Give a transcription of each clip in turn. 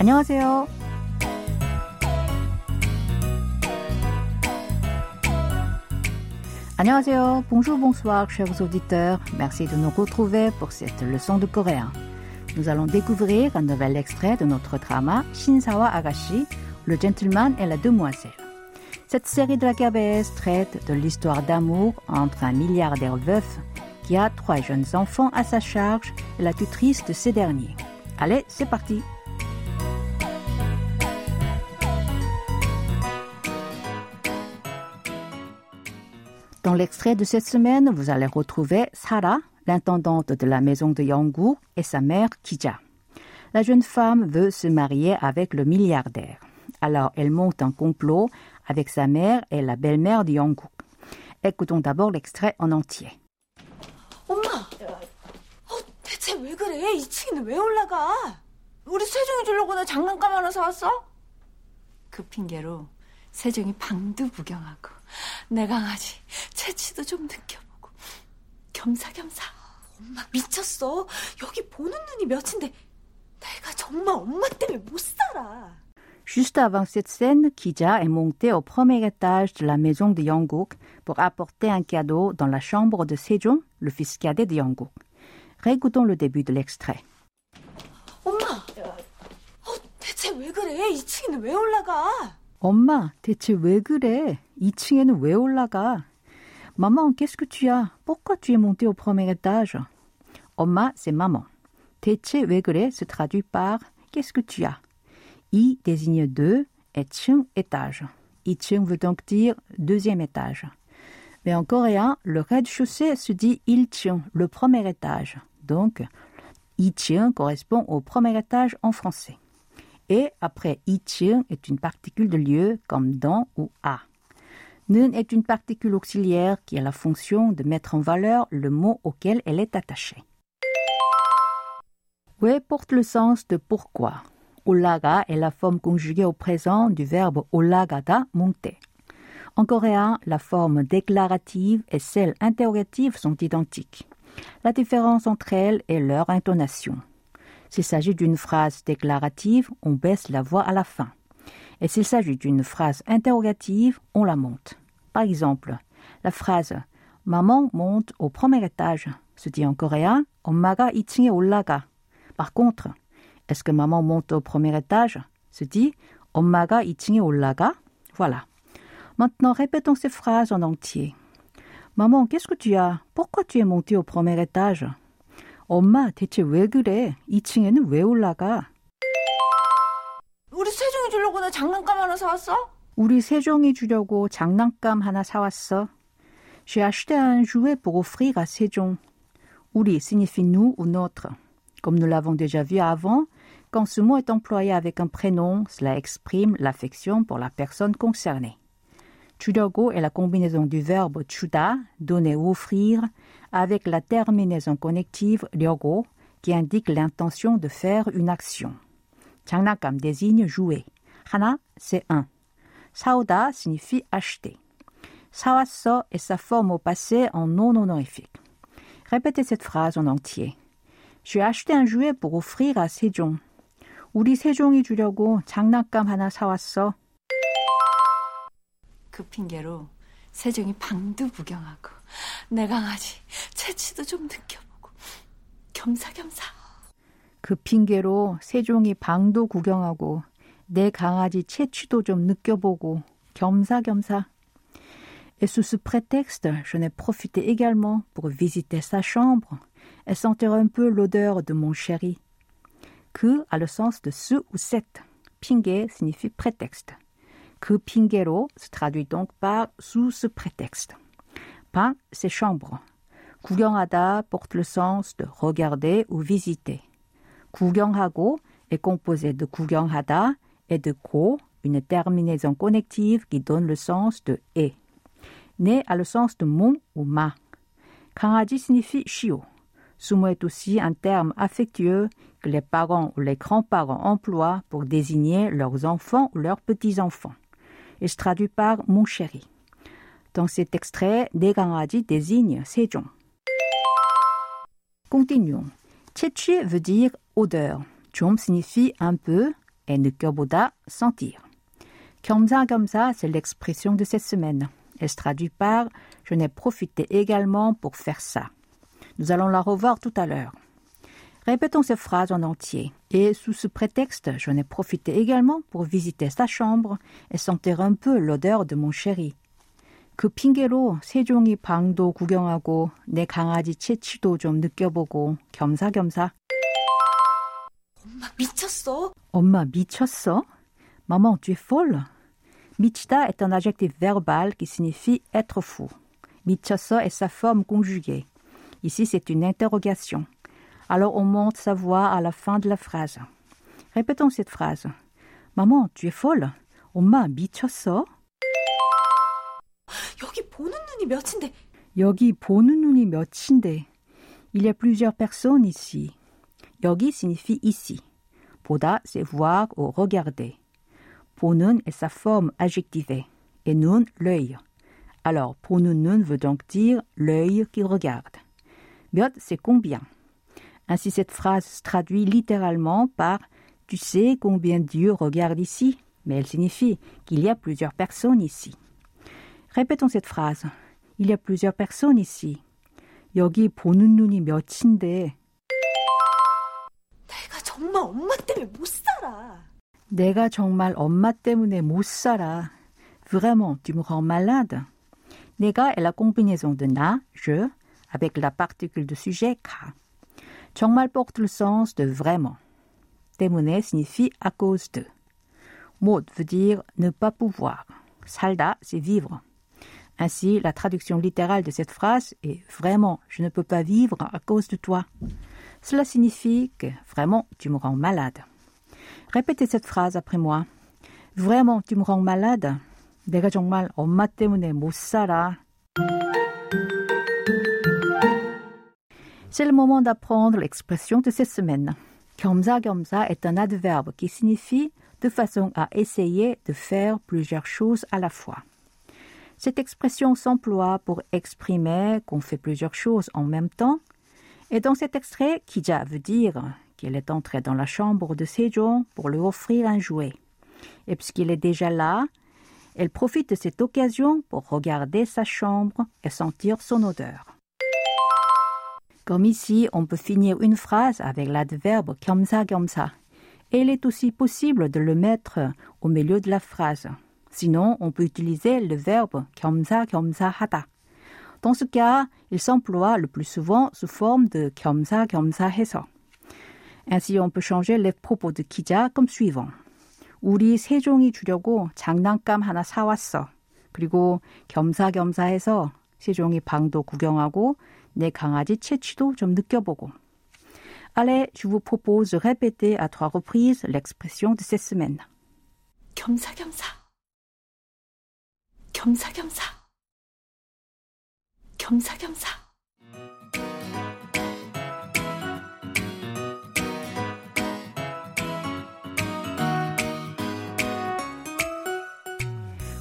안녕하세요. 안녕하세요. Bonjour, bonsoir, chers auditeurs. Merci de nous retrouver pour cette leçon de coréen. Nous allons découvrir un nouvel extrait de notre drama Shinsawa Agashi, Le gentleman et la demoiselle. Cette série de la KBS traite de l'histoire d'amour entre un milliardaire veuf qui a trois jeunes enfants à sa charge et la tutrice de ces derniers. Allez, c'est parti! Dans l'extrait de cette semaine, vous allez retrouver Sarah, l'intendante de la maison de Yanggu, et sa mère Kija. La jeune femme veut se marier avec le milliardaire. Alors elle monte un complot avec sa mère et la belle-mère de Yanggu. Écoutons d'abord l'extrait en entier. 엄마! 어, 대체 왜 그래? 2층에는 왜 올라가? 우리 세종이 주려고 나 장난감 하나 사왔어? 그 핑계로 세종이 방도 구경하고 내 강아지 채취도 좀 느껴보고 겸사겸사 엄마 미쳤어 여기 보는 눈이 몇인데 내가 정말 엄마 때문에 못 살아 Juste avant cette scène, Kija est montée au premier étage de la maison de Yongguk pour apporter un cadeau dans la chambre de Sejong, le fils cadet de Yongguk. Réécoutons le début de l'extrait. 엄마 어, 대체 왜 그래 2층에는 왜 올라가 엄마, 대체 왜 그래? 2층에는 왜 올라가? Maman, qu'est-ce que tu as? Pourquoi tu es montée au premier étage? 엄마, c'est maman. 대체 왜 그래 se traduit par qu'est-ce que tu as? I désigne deux et 층 étage. 이층 veut donc dire deuxième étage. Mais en coréen, le rez-de-chaussée se dit il층, le premier étage. Donc, 이층 correspond au premier étage en français. et après ichung est une particule de lieu comme dans ou à. Nun est une particule auxiliaire qui a la fonction de mettre en valeur le mot auquel elle est attachée. We porte le sens de pourquoi? Olaga est la forme conjuguée au présent du verbe olagada, monter. En coréen, la forme déclarative et celle interrogative sont identiques. La différence entre elles est leur intonation. S'il s'agit d'une phrase déclarative, on baisse la voix à la fin. Et s'il s'agit d'une phrase interrogative, on la monte. Par exemple, la phrase Maman monte au premier étage se dit en coréen itsinge olaga. Par contre, est-ce que maman monte au premier étage? se dit itsinge olaga. Voilà. Maintenant, répétons ces phrases en entier. Maman, qu'est-ce que tu as? Pourquoi tu es montée au premier étage? 엄마, 대체 왜 그래? 2층에는 왜 올라가? 우리 세종이 주려고 나 장난감 하나 사왔어? 우리 세종이 주려고 장난감 하나 사왔어. J'ai acheté un jouet pour offrir à Sejong. 우리 signifie nous ou notre. Comme nous l'avons déjà vu avant, quand ce mot est employé avec un prénom, cela exprime l'affection pour la personne concernée. 주려고 est la combinaison du verbe 주다, donner ou offrir, avec la terminaison connective 려고, qui indique l'intention de faire une action. 장난감 désigne jouer. 하나, c'est un. 사오다 signifie acheter. 사왔어 est sa forme au passé en non honorifique. Répétez cette phrase en entier. J'ai acheté un jouet pour offrir à 세종. 우리 세종이 주려고 장난감 하나 사왔어. 그 핑계로 세종이 방도 구경하고 내 강아지 채취도 좀 느껴보고 겸사겸사 그 핑계로 세종이 방도 구경하고 내 강아지 채취도 좀 느껴보고 겸사겸사. Et sous ce prétexte, je n'ai profité également pour visiter sa chambre et sentir un peu l'odeur de mon chéri. 그 a le sens de ce ou cette. 핑계 signifie prétexte. 그 핑계로 se traduit donc par sous ce prétexte. 방, c'est chambre. 구경하다 porte le sens de regarder ou visiter. 구경하고 est composé de 구경하다 et de 고, une terminaison connective qui donne le sens de et. 네 a le sens de mon ou ma. 강아지 signifie chiot. Ce mot est aussi un terme affectueux que les parents ou les grands-parents emploient pour désigner leurs enfants ou leurs petits-enfants. Il se traduit par mon chéri. Dans cet extrait, 내 강아지 désigne 세종. Continuons. 채취 veut dire odeur. 좀 signifie un peu et 느껴보다, sentir. 겸사겸사, c'est l'expression de cette semaine. Elle se traduit par je n'ai profité également pour faire ça. Nous allons la revoir tout à l'heure. Répétons ces phrases en entier. Et sous ce prétexte, je n'ai profité également pour visiter sa chambre et sentir un peu l'odeur de mon chéri. 그 핑계로 세종이 방도 구경하고 내 강아지 채취도 좀 느껴보고 겸사겸사. 엄마 미쳤어? 엄마 미쳤어? Maman, tu es folle? Michita est un adjectif verbal qui signifie être fou. Michoso est sa forme conjuguée. Ici, c'est une interrogation. Alors on monte sa voix à la fin de la phrase. Répétons cette phrase. Maman, tu es folle? 엄마 미쳤어? 여기 보는 눈이 몇인데 여기 보는 눈이 몇인데. Il y a plusieurs personnes ici. 여기 signifie ici. 보다, c'est voir ou regarder. 보는 est sa forme adjectivée et nun l'œil. Alors, 보는 눈 veut donc dire l'œil qui regarde. 몇, c'est combien. Ainsi, cette phrase se traduit littéralement par Tu sais combien Dieu regarde ici mais elle signifie qu'il y a plusieurs personnes ici. Répétons cette phrase. Il y a plusieurs personnes ici. 여기 보는 눈이 몇인데 내가 정말 엄마 때문에 못 살아. 내가 정말 엄마 때문에 못 살아. Vraiment, tu me rends malade. 내가 est la combinaison de na, je, avec la particule de sujet ka. 정말 porte le sens de vraiment. 때문에 signifie à cause de. 못 veut dire ne pas pouvoir. 살다, c'est vivre. Ainsi, la traduction littérale de cette phrase est vraiment, je ne peux pas vivre à cause de toi. Cela signifie que vraiment, tu me rends malade. Répétez cette phrase après moi. Vraiment, tu me rends malade. 내가 정말 엄마 때문에 못 살아. C'est le moment d'apprendre l'expression de cette semaine. Gamza Gamza est un adverbe qui signifie de façon à essayer de faire plusieurs choses à la fois. Cette expression s'emploie pour exprimer qu'on fait plusieurs choses en même temps. Et dans cet extrait, Kija veut dire qu'elle est entrée dans la chambre de Sejong pour lui offrir un jouet. Et puisqu'il est déjà là, elle profite de cette occasion pour regarder sa chambre et sentir son odeur. Comme ici, on peut finir une phrase avec l'adverbe 겸사겸사. Et il est aussi possible de le mettre au milieu de la phrase. Sinon, on peut utiliser le verbe 겸사겸사하다. Dans ce cas, il s'emploie le plus souvent sous forme de 겸사겸사해서. Ainsi, on peut changer les propos de 기자 comme suivant. 우리 세종이 주려고 장난감 하나 사왔어. 그리고 겸사겸사해서 세종이 방도 구경하고 내 강아지 채취도 좀 느껴보고. Allez, je vous propose de répéter à trois reprises l'expression de cette semaine. 겸사겸사. 겸사겸사. 겸사겸사.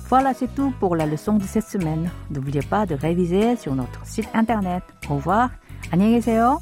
Voilà, c'est tout pour la leçon de cette semaine. N'oubliez pas de réviser sur notre site internet. Au revoir. 안녕히 계세요.